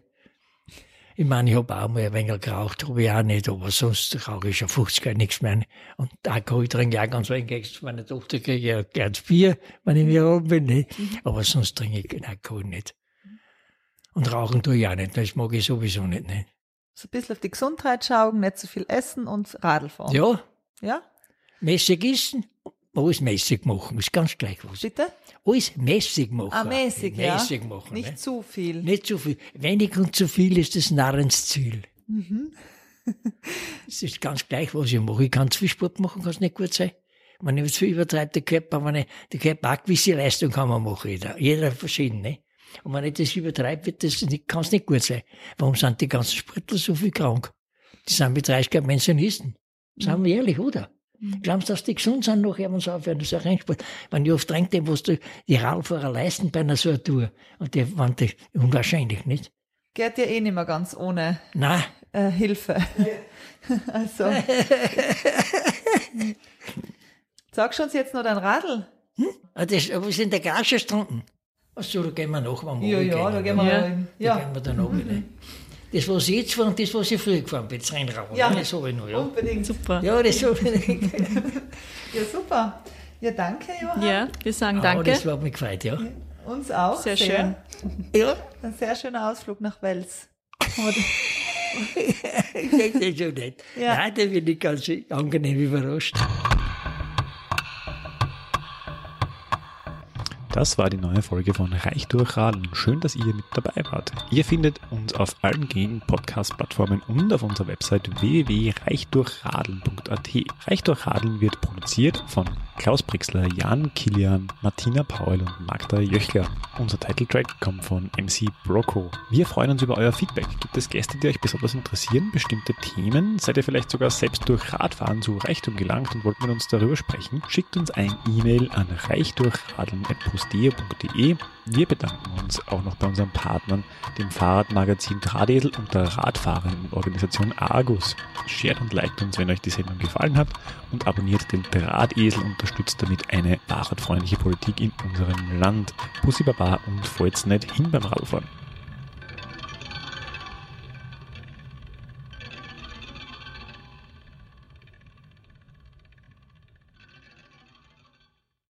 Speaker 4: Ich meine, ich habe auch mal ein wenig geraucht, habe ich auch nicht, aber sonst rauche ich schon 50 Jahre nichts mehr. Und Alkohol trinke ich auch ganz wenig. Meine Tochter kriege ich ja gern Bier, wenn ich mir oben bin. Nicht? Aber sonst trinke ich Alkohol nicht. Und rauchen tue ich auch nicht, das mag ich sowieso nicht. nicht.
Speaker 2: So ein bisschen auf die Gesundheit schauen, nicht zu viel essen und Radl fahren.
Speaker 4: Ja,
Speaker 2: Ja?
Speaker 4: mäßig essen, alles mäßig machen, ist ganz gleich was.
Speaker 2: Bitte?
Speaker 4: Alles mäßig machen.
Speaker 2: Ah, mäßig, ja.
Speaker 4: Mäßig machen.
Speaker 2: Nicht
Speaker 4: ne?
Speaker 2: zu viel.
Speaker 4: Nicht zu viel. Wenig und zu viel ist das Narrensziel.
Speaker 2: Mhm. (laughs)
Speaker 4: Es ist ganz gleich, was ich mache. Ich kann zu viel Sport machen, kann es nicht gut sein. Wenn ich zu viel übertreibe, der Körper, wenn ich, der Körper auch gewisse Leistung kann man machen, jeder. Jeder verschieden, ne? Und wenn ich das übertreibe, wird das nicht, kann es nicht gut sein. Warum sind die ganzen Sportler so viel krank? Die sind mit 30 Jahren Pensionisten. Sagen wir ehrlich, oder? Glaubst du, dass die gesund sind nachher, wenn sie aufhören? Das ist ein Rennsport. Wenn ich oft denke, was die, die Radfahrer leisten bei einer so einer Tour. Und die, waren die, unwahrscheinlich, nicht?
Speaker 2: Geht ja eh nicht mehr ganz ohne äh, Hilfe. (laughs) also. (laughs) Sag schon jetzt noch dein Radl.
Speaker 4: Ah, Das, aber wir sind in der Garage gestanden. Ach so, da gehen wir nach, wenn wir
Speaker 2: Ja, ja, da gehen wir
Speaker 3: Ja.
Speaker 4: Da
Speaker 2: Ja,
Speaker 4: gehen wir dann runter, ne? Das, was ich jetzt fahre und das, was ich früher gefahren bin, das Rennrad.
Speaker 2: Ja.
Speaker 4: ne? Das habe ich noch, ja.
Speaker 2: unbedingt.
Speaker 3: Super.
Speaker 4: Ja, das habe ich noch.
Speaker 2: Ja, super. Ja, danke, Johann.
Speaker 3: Ja, wir sagen
Speaker 4: Aber
Speaker 3: danke.
Speaker 4: das hat mich gefreut, ja.
Speaker 2: Uns auch.
Speaker 3: Sehr schön.
Speaker 4: Ja,
Speaker 2: Ein sehr schöner Ausflug nach Wels. (laughs)
Speaker 4: das ist schon nett.
Speaker 2: Ja.
Speaker 4: Nein, da bin ich ganz angenehm überrascht.
Speaker 1: Das war die neue Folge von Reich durch Radeln. Schön, dass ihr mit dabei wart. Ihr findet uns auf allen gängigen Podcast-Plattformen und auf unserer Website www.reichdurchradeln.at. Reich durch Radeln wird produziert von Klaus Brixler, Jan Kilian, Martina Paul und Magda Jöchler. Unser Titeltrack kommt von MC Broco. Wir freuen uns über euer Feedback. Gibt es Gäste, die euch besonders interessieren? Bestimmte Themen? Seid ihr vielleicht sogar selbst durch Radfahren zu Reichtum gelangt und wollt mit uns darüber sprechen? Schickt uns ein E-Mail an reichdurchradeln.posteo.de. Wir bedanken uns auch noch bei unseren Partnern, dem Fahrradmagazin Drahtesel und der Radfahrerinnenorganisation Argus. Shared und liked uns, wenn euch die Sendung gefallen hat und abonniert den Drahtesel und unterstützt damit eine fahrradfreundliche Politik in unserem Land. Pussy Baba und falls nicht hin beim Radfahren.